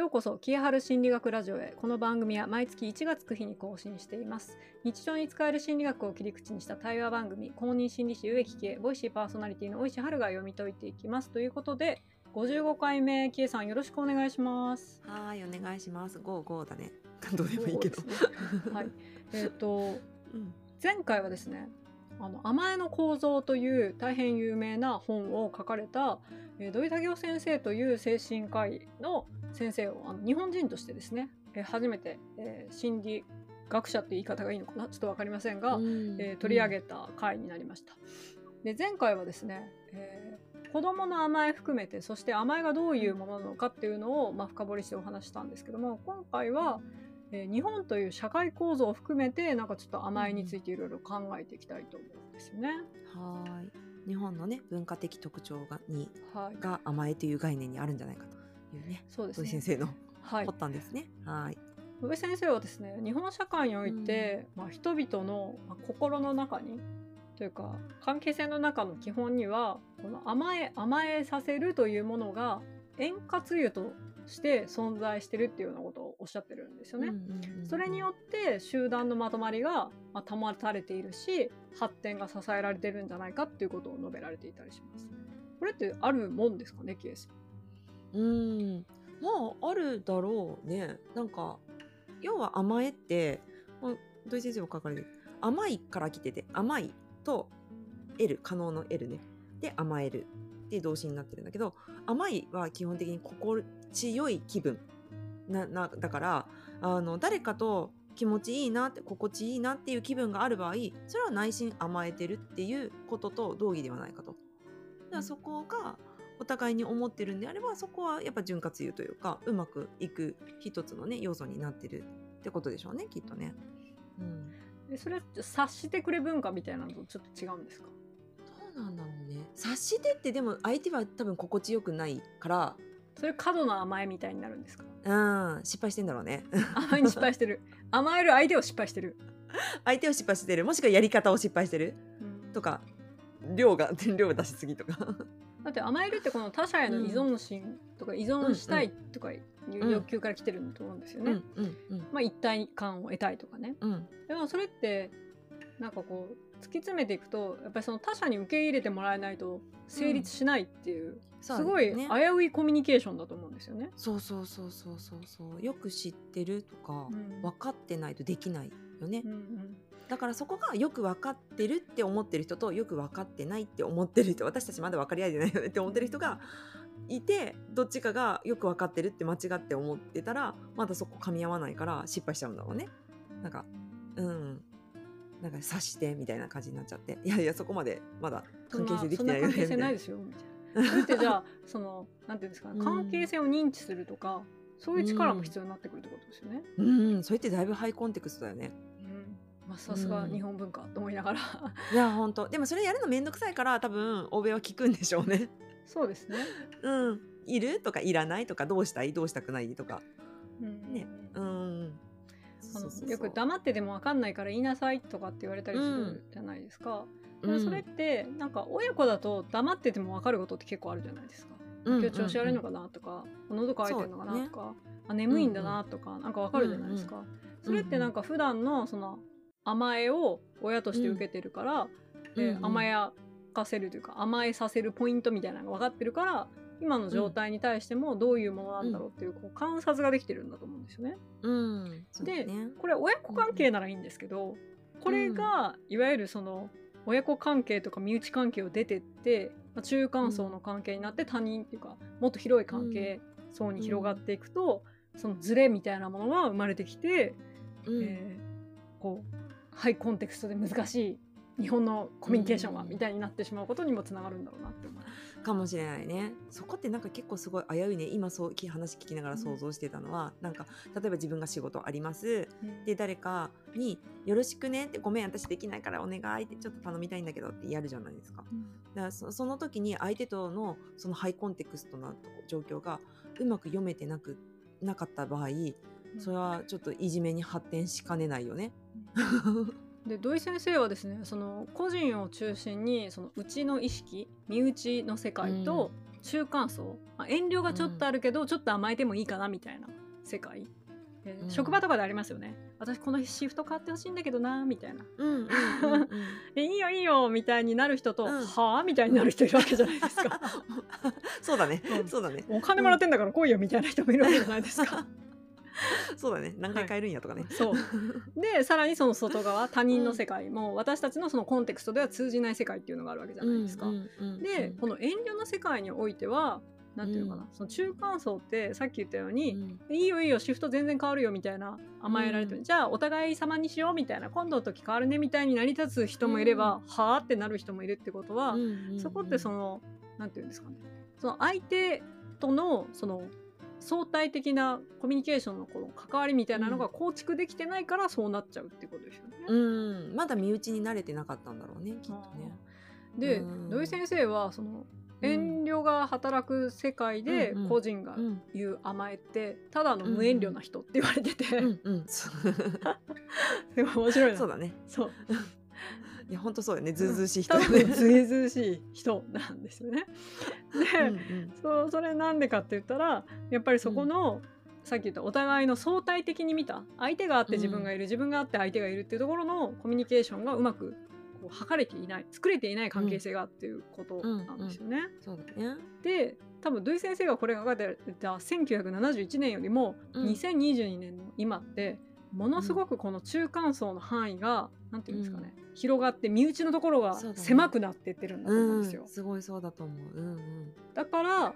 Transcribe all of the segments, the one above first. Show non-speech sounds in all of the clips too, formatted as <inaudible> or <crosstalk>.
ようこそ、キエハル心理学ラジオへ。この番組は毎月1月9日に更新しています。日常に使える心理学を切り口にした対話番組、公認心理師植木喜恵、ボイシーパーソナリティの大石春が読み解いていきます。ということで、55回目、キエさんよろしくお願いします。はい、お願いします。ゴーゴーだね。どうでもいいけど。ねはい。えっ、と、<laughs> うん。前回はですねあの甘えの構造という大変有名な本を書かれた、えー土井武雄先生という精神科医の先生をあの日本人としてですね、えー初めて、えー心理学者っていう言い方がいいのかなちょっと分かりませんが、えー取り上げた回になりました。で前回はですね、えー子供の甘え含めてそして甘えがどういうものなのかっていうのを、まあ、深掘りしてお話ししたんですけども今回は、えー日本という社会構造を含めてなんかちょっと甘えについていろいろ考えていきたいと思うんですよね。はーい。日本のね、文化的特徴がにはい、が甘えという概念にあるんじゃないかというね。そうですね。先生のはい発、端ですね。はい。土井先生はですね日本社会において、まあ、人々の、まあ心の中にというか関係性の中の基本にはこの甘え甘えさせるというものが円滑油として存在してるっていうようなことをおっしゃってるんですよね。それによって集団のまとまりがまあ保たれているし発展が支えられてるんじゃないかっていうことを述べられていたりします。これってあるもんですかねケース。うん。まあ、あるだろうね。なんか、要は甘えって、まあ土井先生も書かれてる。甘いから来てて、甘いと L、可能の L ね。で、甘える。って動詞になってるんだけど、甘いは基本的に心地よい気分。な、な、だから、あの、誰かと気持ちいいなって、心地いいなっていう気分がある場合、それは内心甘えてるっていうことと同義ではないかと。だからそこが、お互いに思ってるんであればそこはやっぱ潤滑油というかうまくいく一つのね要素になってるってことでしょうねきっとね。うん、でそれって察してくれ文化みたいなのとちょっと違うんですか？どうなんだろうね察してってでも相手は多分心地よくないからそれ過度な甘えみたいになるんですか？うん失敗してんだろうね。甘えに失敗してる。甘える相手を失敗してる、相手を失敗してる。もしくはやり方を失敗してる。うん。とか量が <laughs> 量出しすぎとか。だって甘えるってこの他者への依存心とか依存したいとかいう欲求から来てるんだと思うんですよね。まあ一体感を得たいとかね。うん。でもそれってなんかこう突き詰めていくとやっぱりその他者に受け入れてもらえないと成立しないっていうすごいね危ういコミュニケーションだと思うんですよね。そうそうそうそうそうそう。よく知ってるとか、うん。分かってないとできないよね、うんうん。だからそこがよく分かってるって思ってる人とよく分かってないって思ってる人私たちまだ分かり合えてないよねって思ってる人がいてどっちかがよく分かってるって間違って思ってたらまだそこ噛み合わないから失敗しちゃうんだろうね。なんかうん。なんか察してみたいな感じになっちゃって。いやいやそこまでまだ関係性できてないよね。そんな関係性ないですよみたいな。それってじゃあそのなんていうんですかうん。関係性を認知するとか、そういう力も必要になってくるってことですよね。うん。それってだいぶハイコンテクストだよね。うん。まあさすが日本文化と思いながら、いや本当。でもそれやるのめんどくさいから多分欧米は聞くんでしょうね。そうですね。うん。いるとかいらないとかどうしたい？どうしたくない？とか。うん。ね。うん。よく黙ってでも分かんないから言いなさいとかって言われたりするじゃないですか。でもそれってなんか親子だと黙ってても分かることって結構あるじゃないですか。今日調子悪いのかなとか、喉乾いてるのかなとか、あ眠いんだなとか、なんか分かるじゃないですか。それってなんか普段のその甘えを親として受けてるから、えー甘やかせるというか甘えさせるポイントみたいなのが分かってるから今の状態に対してもどういうものなんだろうっていうこう観察ができてるんだと思うんですよね。うんでねこれ親子関係ならいいんですけどこれがいわゆるその親子関係とか身内関係を出てってまあ中間層の関係になって他人っていうかもっと広い関係層に広がっていくとそのズレみたいなものが生まれてきて、うん。えーこうハイコンテクストで難しい日本のコミュニケーションはうん。みたいになってしまうことにもつながるんだろうなって思います。かもしれないね。そこってなんか結構すごい危ういね。今そうき話聞きながら想像してたのは、なんか例えば自分が仕事あります。で誰かに「よろしくね」って「ごめん私できないからお願い」ってちょっと頼みたいんだけどってやるじゃないですか。だからそその時に相手とのそのハイコンテクストな状況がうまく読めてなくなかった場合それはちょっといじめに発展しかねないよね。で土井先生はですねその個人を中心にその内の意識身内の世界と、中間層、まあ、遠慮がちょっとあるけど、ちょっと甘えてもいいかなみたいな世界、えーうん。職場とかでありますよね。私このシフト変わってほしいんだけどなみたいな。<laughs> いいよいいよみたいになる人と、うん。はあみたいになる人いるわけじゃないですか。<laughs> そうだね、うん。そうだね。お金もらってんだから来いよみたいな人もいるわけじゃないですかそうだね。何回変えるんやとかね、そう。でさらにその外側他人の世界も、私たちのそのコンテクストでは通じない世界っていうのがあるわけじゃないですか。うんうんうんでこの遠慮の世界においてはなんていうのかな、その中間層ってさっき言ったように、いいよいいよシフト全然変わるよみたいな甘えられてる、うん。じゃあお互い様にしようみたいな今度の時変わるねみたいに成り立つ人もいれば、はあってなる人もいるってことは、うんうんうん。そこってそのなんていうんですかね。その相手とのその相対的なコミュニケーションのこの関わりみたいなのが構築できてないからそうなっちゃうってことですよね。うん。まだ身内に慣れてなかったんだろうねきっとね。でうん。土井先生はその遠慮が働く世界で個人がうん言う甘えってただの無遠慮な人って言われてて、うんうん。<laughs> 面白いな。そうだね。そういや本当そうよね。ずうずうしい人。ね分ずうずうしい人なんですよね。<laughs> で、うんうん。そうそれなんでかって言ったらやっぱりそこの、さっき言ったお互いの相対的に見た相手があって自分がいる、自分があって相手がいるっていうところのコミュニケーションがうまくこう測れていない作れていない関係性がっていうことなんですよね。そうだね。で多分土井先生がこれが書かれてた1971年よりもうん。2022年の今ってものすごくこの中間層の範囲がなんていうんですかね、広がって身内のところが狭くなってってるんだと思うんですよ。うんすごいそうだと思う。うんだから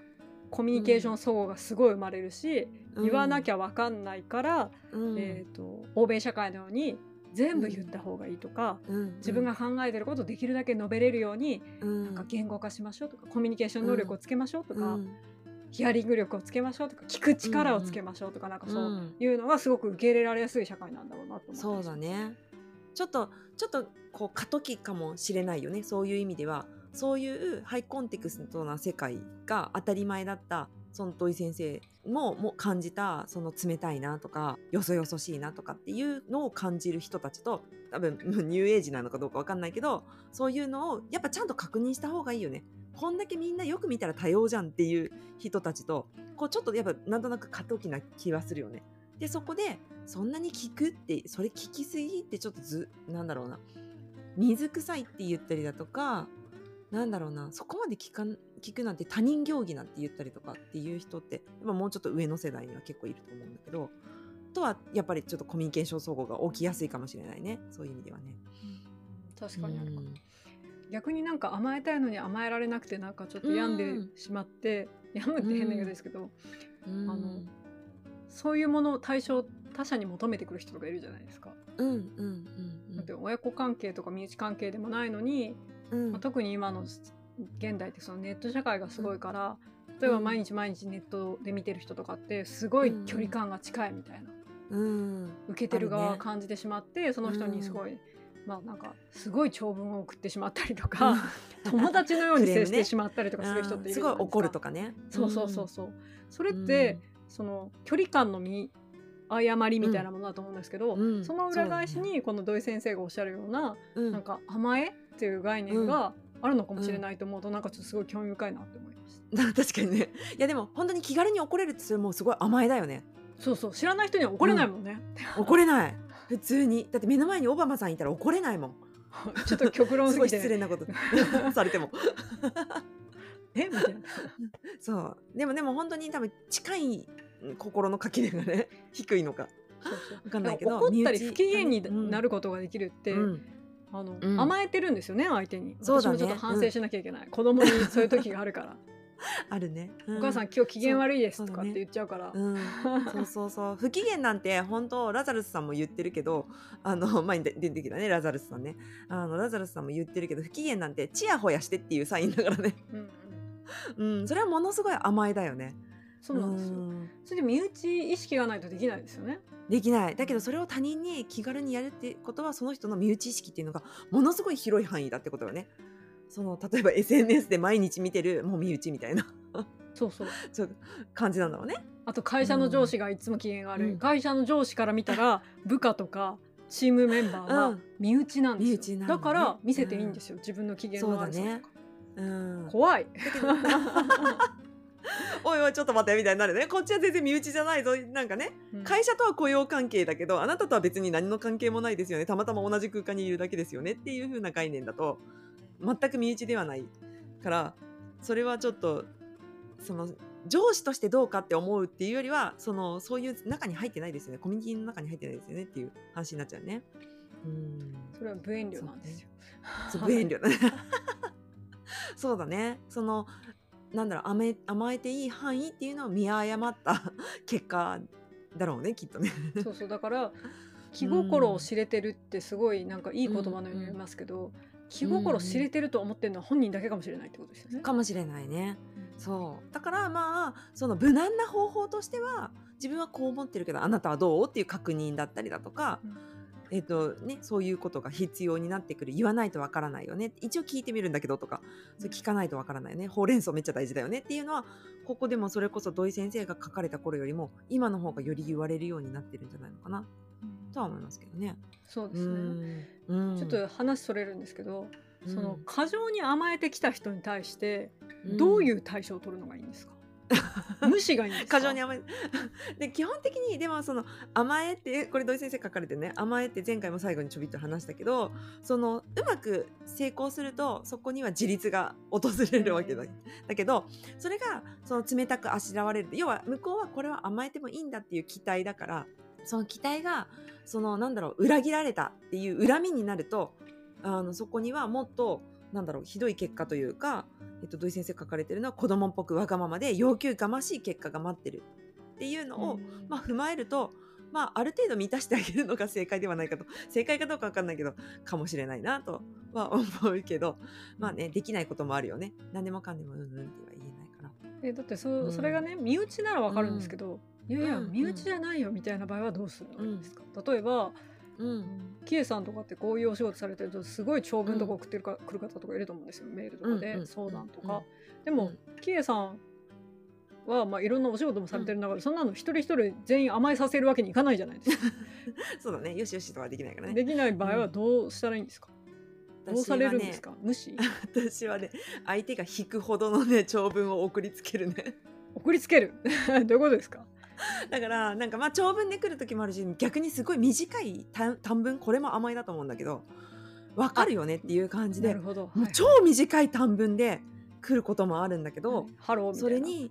コミュニケーション相互がすごい生まれるし、うん。言わなきゃ分かんないから、うん。えー、と欧米社会のように全部言った方がいいとか、うん。自分が考えてることをできるだけ述べれるように、うん。なんか言語化しましょうとかコミュニケーション能力をつけましょうとか、うんヒアリング力をつけましょうとか聞く力をつけましょうとか、なんかそううん。いうのがすごく受け入れられやすい社会なんだろうなと思そうだね。ちょっとちょっとこう過渡期かもしれないよね。そういう意味では。そういうハイコンテクストな世界が当たり前だったその土井先生もも感じたその冷たいなとかよそよそしいなとかっていうのを感じる人たちと多分ニューエイジなのかどうかわかんないけどそういうのをやっぱちゃんと確認した方がいいよね。こんだけみんなよく見たら多様じゃんっていう人たちとこうちょっとやっぱなんとなく過渡期な気はするよね。でそこでそんなに聞くってそれ聞きすぎってちょっとずなんだろうな。水臭いって言ったりだとかなんだろうな。そこまで聞かん聞くなんて他人行儀なんて言ったりとかっていう人ってやっぱもうちょっと上の世代には結構いると思うんだけどとはやっぱりちょっとコミュニケーション相互が起きやすいかもしれないね。そういう意味ではね。確かにあるかも。うん逆になんか甘えたいのに甘えられなくてなんかちょっと病んでしまって、病むって変な言い方ですけど、うん。あのそういうものを対象他者に求めてくる人とかいるじゃないですか。うんうんうんだって親子関係とか身内関係でもないのに、うん。まあ、特に今の現代ってそのネット社会がすごいから、例えば毎日毎日ネットで見てる人とかってすごい距離感が近いみたいな、うん。受けてる側は感じてしまって、その人にすごい、まあなんかすごい長文を送ってしまったりとか、<laughs> 友達のように接してしまったりとかする人っているじゃないですか。すごい怒るとかね。そうそうそうそう。それって、その距離感の見誤りみたいなものだと思うんですけど、うん。その裏返しにこの土井先生がおっしゃるような、うん、なんか甘えっていう概念があるのかもしれないと思うと、なんかちょっとすごい興味深いなって思いました。<laughs> 確かにね。いやでも本当に気軽に怒れるってそれもうすごい甘えだよね。そうそう。知らない人には怒れないもんね。怒れない普通に。だって目の前にオバマさんいたら怒れないもん。<laughs> ちょっと極論すごい失礼なこと。<laughs> されても。<laughs> え？みたいな。そう。でもでも本当に多分近い心の垣根がね低いのか。そうそう。わかんないけど怒ったり不機嫌にうん。なることができるって、うん。あのうん。甘えてるんですよね相手に。そうだね。私もちょっと反省しなきゃいけない、子供にそういう時があるから、<laughs> あるね、うお母さん今日機嫌悪いですそう。とかって言っちゃうから。うん、そうそうそう。<laughs> 不機嫌なんて本当ラザルスさんも言ってるけどあの <laughs> 前に出出てきたねラザルスさんね。あのラザルスさんも言ってるけど不機嫌なんてチヤホヤしてっていうサインだからね。うんうん。うん。それはものすごい甘えだよね。そうなんですよ、ん。それで身内意識がないとできないですよね。できない。だけどそれを他人に気軽にやるってことはその人の身内意識っていうのがものすごい広い範囲だってことよねその例えば SNS で毎日見てるもう身内みたいな。そうそう。<laughs> そう感じなんだろうね。あと会社の上司がいつも機嫌が悪い、うん。会社の上司から見たら <laughs> 部下とかチームメンバーはうん。身内なんですよ、身内なのね。だから見せていいんですよ、自分の機嫌の悪さとか、ね。うん、怖い。<laughs> おいおいちょっと待ってみたいになるね。こっちは全然身内じゃないぞ。なんかねうん。会社とは雇用関係だけどあなたとは別に何の関係もないですよね。たまたま同じ空間にいるだけですよねっていう風な概念だと全く身内ではないからそれはちょっとその上司としてどうかって思うっていうよりはそのそういう中に入ってないですよね。コミュニティの中に入ってないですよねっていう話になっちゃうね。うん。それは無遠慮なんですよ。そう無遠慮。だ <laughs> ねそうだね。そのなんだろう甘え甘えていい範囲っていうのを見誤った <laughs> 結果だろうねきっとね。そうそう。だから気心を知れてるってすごいなんかいい言葉のように言いますけど、気心知れてると思ってるのは本人だけかもしれないってことですよね。かもしれないね。そう。だからまあその無難な方法としては自分はこう思ってるけどあなたはどうっていう確認だったりだとか、うん。えっとね、そういうことが必要になってくる言わないとわからないよね一応聞いてみるんだけどとかそれ聞かないとわからないよねほうれん草めっちゃ大事だよねっていうのはここでもそれこそ土井先生が書かれた頃よりも今の方がより言われるようになってるんじゃないのかなとは思いますけどね。うそうですね。んうんちょっと話それるんですけど、うんその過剰に甘えてきた人に対してどういう対処を取るのがいいんですか？<laughs> 無視がいいんですか？過剰に甘え <laughs> で基本的にでもその甘えってこれ土井先生書かれてね甘えって前回も最後にちょびっと話したけどそのうまく成功するとそこには自立が訪れるわけだ,、うんだけどそれがその冷たくあしらわれる要は向こうはこれは甘えてもいいんだっていう期待だからその期待がそのなんだろう裏切られたっていう恨みになるとあのそこにはもっとなんだろうひどい結果というか、えっと、土井先生書かれてるのは子供っぽくわがままで要求がましい結果が待ってるっていうのを、うん。まあ、踏まえると、まあ、ある程度満たしてあげるのが正解ではないかと正解かどうかわかんないけどかもしれないなとは思うけどまあねできないこともあるよね。何でもかんでもうんうんっては言えないから。えだってそ,、うん。それがね身内ならわかるんですけど、いやいやうん身内じゃないよみたいな場合はどうするんですか？例えばうん。キエさんとかってこういうお仕事されてるとすごい長文とか送ってるか、来る方とかいると思うんですよメールとかで、うんうん。相談とか、うんでも、うん。キエさんはまあいろんなお仕事もされてる中で、そんなの一人一人全員甘えさせるわけにいかないじゃないですか。<laughs> そうだね。よしよしとはできないからね。できない場合はどうしたらいいんですか、どうされるんですか？か無視？<laughs> 私はね相手が引くほどのね長文を送りつけるね。送りつける？<laughs> どういうことですか？<laughs> だからなんかまあ長文で来る時もあるし逆にすごい短い短短文これも甘いだと思うんだけどわかるよねっていう感じで超短い短文で来ることもあるんだけど、ハローみたいな。それに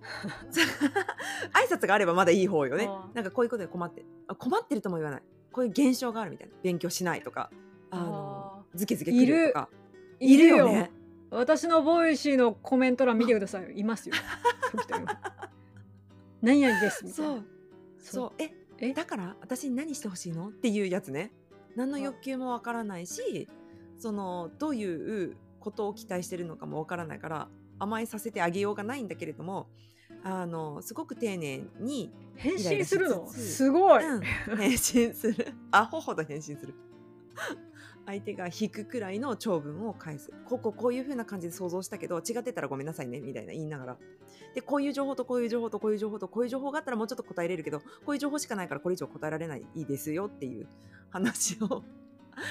<laughs> 挨拶があればまだいい方よね。なんかこういうことで困ってあ困ってるとも言わない。こういう現象があるみたいな。勉強しないとかあのズケズケ来るとか。いる。よね。私のボイシーのコメント欄見てくださいよ。いますよ。そういう人今何々ですみたいな。そう。そう。ええ？だから私に何してほしいの？っていうやつね。何の欲求もわからないしそのどういうことを期待してるのかもわからないから甘えさせてあげようがないんだけれどもあのすごく丁寧に、返信するの？すごい、うん、返信する。アホほど返信する相手が引くくらいの長文を返す。こここういう風な感じで想像したけど違ってたらごめんなさいねみたいな言いながら。でこういう情報とこういう情報とこういう情報とこういう情報があったらもうちょっと答えれるけどこういう情報しかないからこれ以上答えられないですよっていう話を。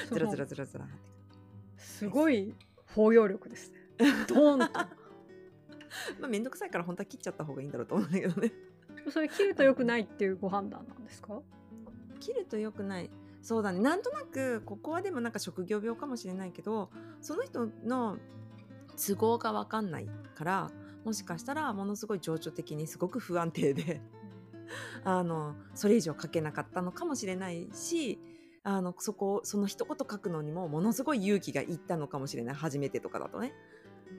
ずらずらずらずらすごい包容力ですね。ドーンと。<laughs> まあ面倒くさいから本当は切っちゃった方がいいんだろうと思うんだけどね。それ切ると良くないっていうご判断なんですか？切ると良くないそうだね。なんとなくここはでもなんか職業病かもしれないけどその人の都合が分かんないからもしかしたらものすごい情緒的にすごく不安定であのそれ以上書けなかったのかもしれないしあのそこその一言書くのにもものすごい勇気がいったのかもしれない。初めてとかだとね。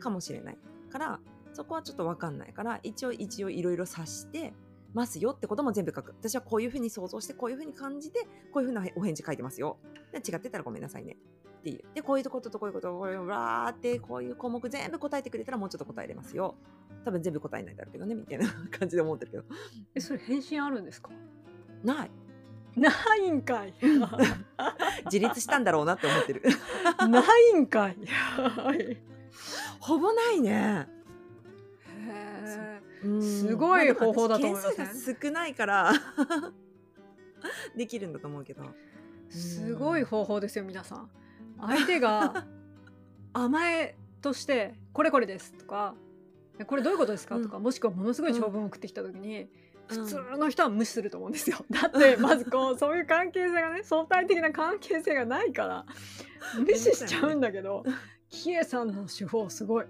かもしれないからそこはちょっと分かんないから一応一応いろいろ察してますよってことも全部書く。私はこういうふうに想像してこういうふうに感じてこういうふうなお返事書いてますよ。違ってたらごめんなさいね。っていう。でこういうこととこういうことこういうわーってこういう項目全部答えてくれたらもうちょっと答えれますよ多分全部答えないだろうけどねみたいな感じで思ってるけどえそれ返信あるんですかないないんかい自立したんだろうなって思ってるないんかいほぼないねへうんすごい方法だと思いません？件数が少ないから <laughs> できるんだと思うけど。ーすごい方法ですよ皆さん。相手が <laughs> 甘えとして「これこれです」とか「えこれどういうことですか?」とか、もしくはものすごいうん長文を送ってきた時に、うん。普通の人は無視すると思うんですよ。<laughs> だってまずこうそういう関係性がね相対的な関係性がないから無視しちゃうんだけどキエさんの手法すごい。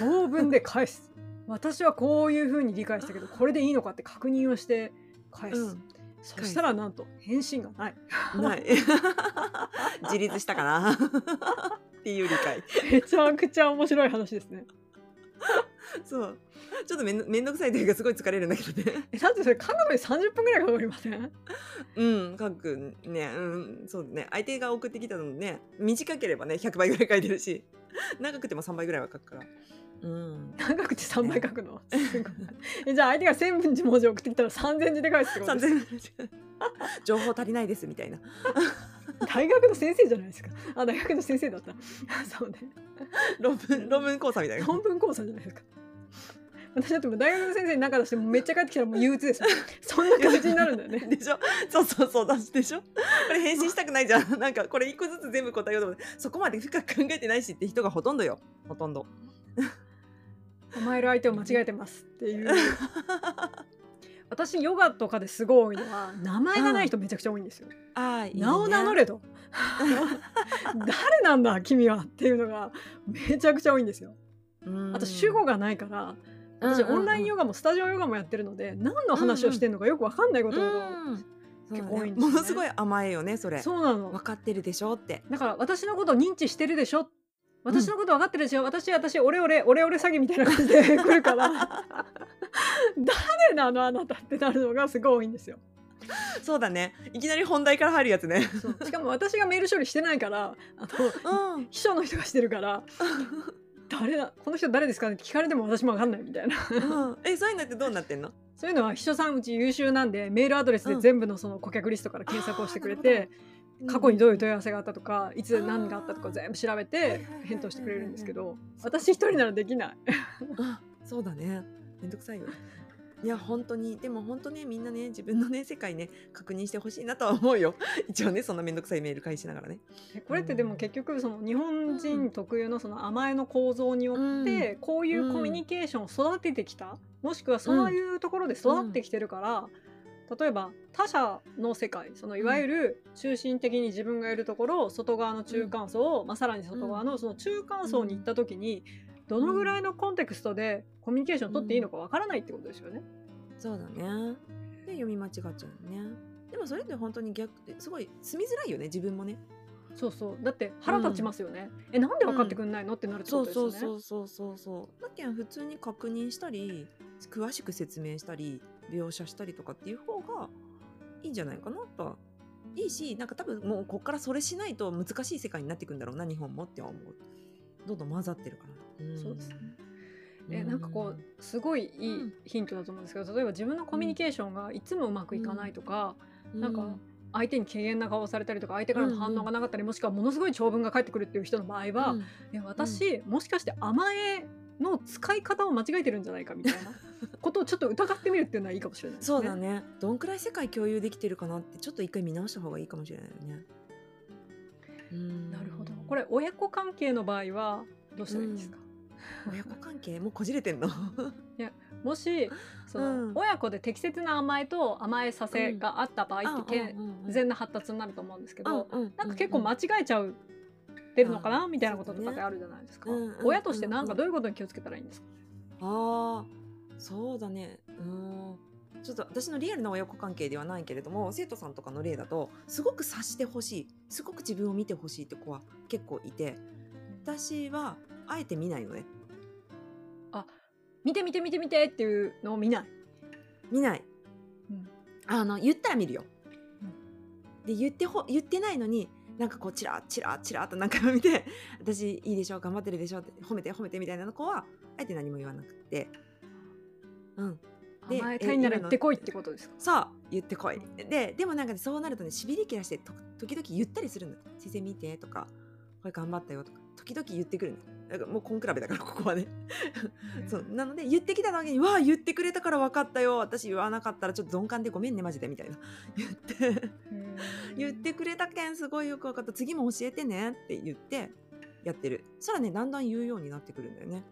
長文で返す私はこういうふうに理解したけどこれでいいのかって確認をして返す、うん。そしたらなんと返信がない。ない。<laughs> 自立したかな？<laughs> っていう理解。めちゃくちゃ面白い話ですね。そう。ちょっとめんどめんどくさいというかすごい疲れるんだけどね。えだってそれ書くのに30分ぐらいかかりません？うん書く。ねうんそうね。相手が送ってきたのね短ければね100倍ぐらい書いてるし長くても3倍ぐらいは書くからうん。長くて3倍書くの？えじゃあ相手が1000文字文字送ってきたら3000字で返すってことです。3000 <laughs> 情報足りないですみたいな。<laughs> 大学の先生じゃないですか。あ大学の先生だった。<laughs> そうね。論文論文講座みたいな。論文講座じゃないですか。私だってもう大学の先生に中出してもうめっちゃ帰ってきたらもう憂鬱ですよそんな感じになるんだよね。でしょ？そうそうそう。だしでしょ？これ返信したくないじゃん。なんかこれ一個ずつ全部答えようと思って。そこまで深く考えてないしって人がほとんどよ。ほとんど甘える相手を間違えてますっていう。<laughs> 私ヨガとかですごい多いのは名前がない人めちゃくちゃ多いんですよ、ああいい、ね、名を名乗れと。<laughs> 誰なんだ君はっていうのがめちゃくちゃ多いんですよ。あと主語がないから私オンラインヨガガもスタジオヨガもやってるので何の話をしてるのかよくわかんないことが結構多いんですよね。ものすごい甘えよねそれ。そうなの。分かってるでしょって。だから私のことを認知してるでしょ私のこと分かってるでしょ、私私オレオレオレオレ詐欺みたいな感じで <laughs> 来るから。誰なの？あなたってなるのがすごい多いんですよ。そうだね。いきなり本題から入るやつね。しかも私がメール処理してないからあのうん。秘書の人がしてるから誰だ？この人誰ですかねって聞かれても私も分かんないみたいな。うん。えそういうのってどうなってんの？そういうのは秘書さんうち優秀なんでメールアドレスで全部のその顧客リストから検索をしてくれて、過去にどういう問い合わせがあったとかいつ何があったとか全部調べて返答してくれるんですけど私一人ならできない。<laughs> あそうだね。めんどくさいよ。いや本当に。でも本当ねみんなね自分のね世界ね確認してほしいなとは思うよ。<laughs> 一応ねそんなめんどくさいメール返しながらね。えこれってでも結局その日本人特有のその甘えの構造によってこういうコミュニケーションを育ててきたもしくはそういうところで育ってきてるから例えば他者の世界そのいわゆる中心的に自分がいるところ外側の中間層、まあ、さらに外側のその中間層に行った時にどのぐらいのコンテクストでコミュニケーションを取っていいのかわからないってことですよね。そうだねで読み間違っちゃうねでもそれって本当に逆すごい住みづらいよね自分もねそうそうだって腹立ちますよね。えなんで分かってくんないの、ってなるってこそうとですよね。そうそうそうそうそうだけん普通に確認したり詳しく説明したり描写したりとかっていう方がいいんじゃないかなとはいいしなんか多分もうこっからそれしないと難しい世界になっていくんだろうな日本もって思う。どんどん混ざってるから、んそうです。ねえなんかこうすごいいいヒントだと思うんですけど例えば自分のコミュニケーションがいつもうまくいかないとか、うなんか相手に軽減な顔をされたりとか相手からの反応がなかったり、もしくはものすごい長文が返ってくるっていう人の場合は、うん。え私、もしかして甘えの使い方を間違えてるんじゃないかみたいな <laughs> ことをちょっと疑ってみるっていうのはいいかもしれないね。そうだね。どんくらい世界共有できてるかなってちょっと一回見直した方がいいかもしれないよね。うんなるほど。これ親子関係の場合はどうしたらいいですか、親子関係もうこじれてんの？<laughs> もしその、うん。親子で適切な甘えと甘えさせがあった場合って健全な発達になると思うんですけど、なんか結構間違えちゃうてるのかなみたいなこととかってあるじゃないですか、うんうん親としてなんかどういうことに気をつけたらいいんですか、ああそうだね。うん。ちょっと私のリアルな親子関係ではないけれども生徒さんとかの例だとすごく察してほしい。すごく自分を見てほしいって子は結構いて。私はあえて見ないのね。見て見て見て見てっていうのを見ない。見ない、うん。あの言ったら見るよ、で言ってほ言ってないのになんかこうチラチラチラと何回も見て私いいでしょ？頑張ってるでしょ？って褒めて褒めてみたいな子はあえて何も言わなくてうん。で甘えたいなら言ってこいってことですか？さあ言ってこい。ででもなんかねそうなるとねしびれ切らしてと時々言ったりするの先生見てとかこれ頑張ったよとか時々言ってくるの。だからもう根比べだからここはね。そう。なので言ってきた時に「わあ言ってくれたから分かったよ。私言わなかったらちょっと鈍感でごめんねマジで」みたいな。言って言ってくれたけんすごいよく分かった次も教えてねって言ってやってる。そしたらねだんだん言うようになってくるんだよね。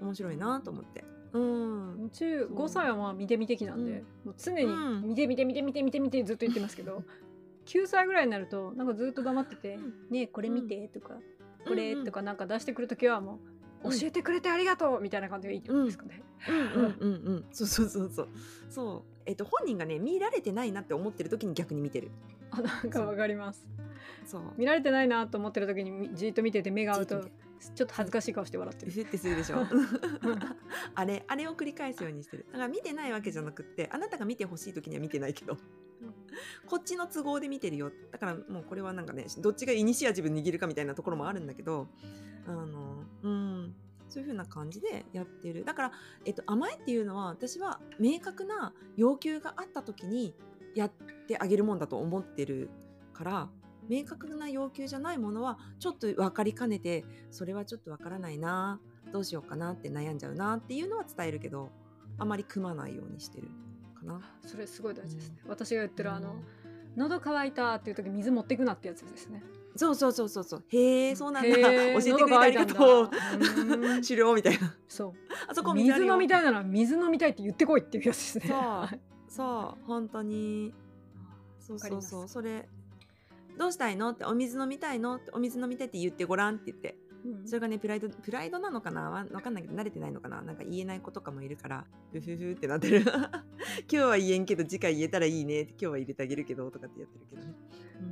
面白いなと思ってうん。中そう5歳はまあ見て見てきなんで、もう常にうん。見て見て見て見て見て見てずっと言ってますけど9歳ぐらいになるとなんかずっと黙っててうん「ねえこれ見て」とか「これ」うん。うんとかなんか出してくる時はもううん「教えてくれてありがとう」みたいな感じがいいってことですかね。うん。うん。うん。うん。そうそうそうそう。そう。えっと本人がね見られてないなって思ってる時に逆に見てる。あなんかわかります。そう。見られてないなと思ってる時にみじっと見てて目が合うとちょっと恥ずかしい顔して笑ってる。ふってするでしょあれあれを繰り返すようにしてるだから見てないわけじゃなくってあなたが見てほしい時には見てないけどこっちの都合で見てるよだからもうこれはなんかねどっちがイニシアチブ握るかみたいなところもあるんだけどあのうんそういう風な感じでやってるだから、えっと、甘えっていうのは私は明確な要求があった時にやってあげるもんだと思ってるから明確な要求じゃないものはちょっと分かりかねてそれはちょっと分からないなどうしようかなって悩んじゃうなっていうのは伝えるけどあまり組まないようにしてるかな。それすごい大事ですね。私が言ってるあのうん「喉乾いた」っていう時水持ってくなってやつですね。そうそうそうそうそう。へえそうなんだ。教えてくれてありがと。う狩猟みたいな。そう。あそこ水飲みたいなら水飲みたいって言ってこいっていうやつですね。そう。はい。そう。本当に。そうそうそう。それどうしたいの？ってお水飲みたいの？ってお水飲みたいって言ってごらんって言って。うん。それがねプライドプライドなのかな？わわかんないけど慣れてないのかな？なんか言えない子とかもいるから。ふふふってなってる。<laughs> 今日は言えんけど次回言えたらいいね今日は入れてあげるけどとかってやってるけどね、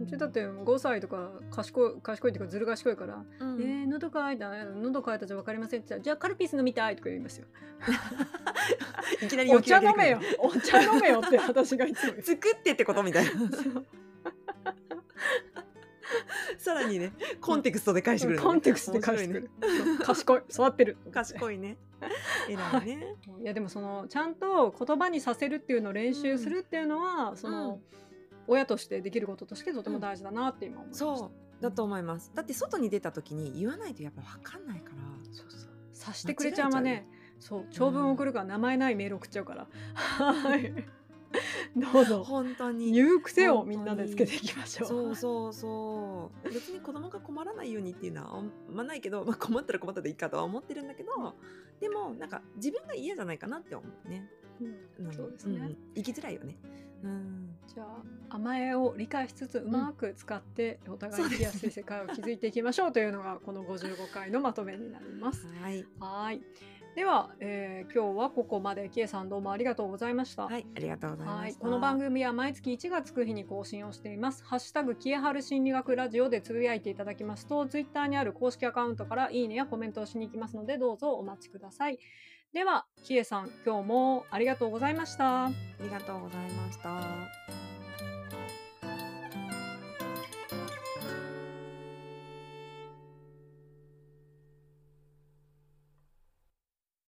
うちだって5歳とか賢い賢いっていうかずる賢いから「うん。えー、喉乾いた？喉乾いたじゃ分かりません」って言ったら「じゃあカルピス飲みたい」とか言いますよ。<laughs> いきなりお茶飲めよ。お茶飲めよって私がいつも <laughs> 作ってってことみたいなさらにねコンテクストで返してくるのね、コンテクストで返してくる、賢い。育ってる。賢いね。偉いね。い。やでもそのちゃんと言葉にさせるっていうのを練習するっていうのは、その、うん。親としてできることとしてとても大事だなって今思いました、そう。だと思います。だって外に出た時に言わないとやっぱ分かんないから。そうそう。察してくれちゃうはねそう。長文送るから名前ないメール送っちゃうから、はい <laughs> どうぞ。本当に。言う癖をみんなでつけていきましょう。そうそうそう。別に子供が困らないようにっていうのはあんまないけど、まあ、困ったら困ったでいいかとは思ってるんだけどでもなんか自分が嫌じゃないかなって思うね、うんんそうですね、ん生きづらいよね。うん。じゃあ甘えを理解しつつうまく使ってお互い生きやすい世界を築いていきましょうというのがこの55回のまとめになります。<laughs> はい。はいでは、えー今日はここまで。キエさんどうもありがとうございました。はいありがとうございまはい、したこの番組は毎月1がつく日に更新をしています。ハッシュタグ、キエハル心理学ラジオでつぶやいていただきますと、ツイッターにある公式アカウントからいいねやコメントをしに行きますので、どうぞお待ちください。では、キエさん、今日もありがとうございました。ありがとうございました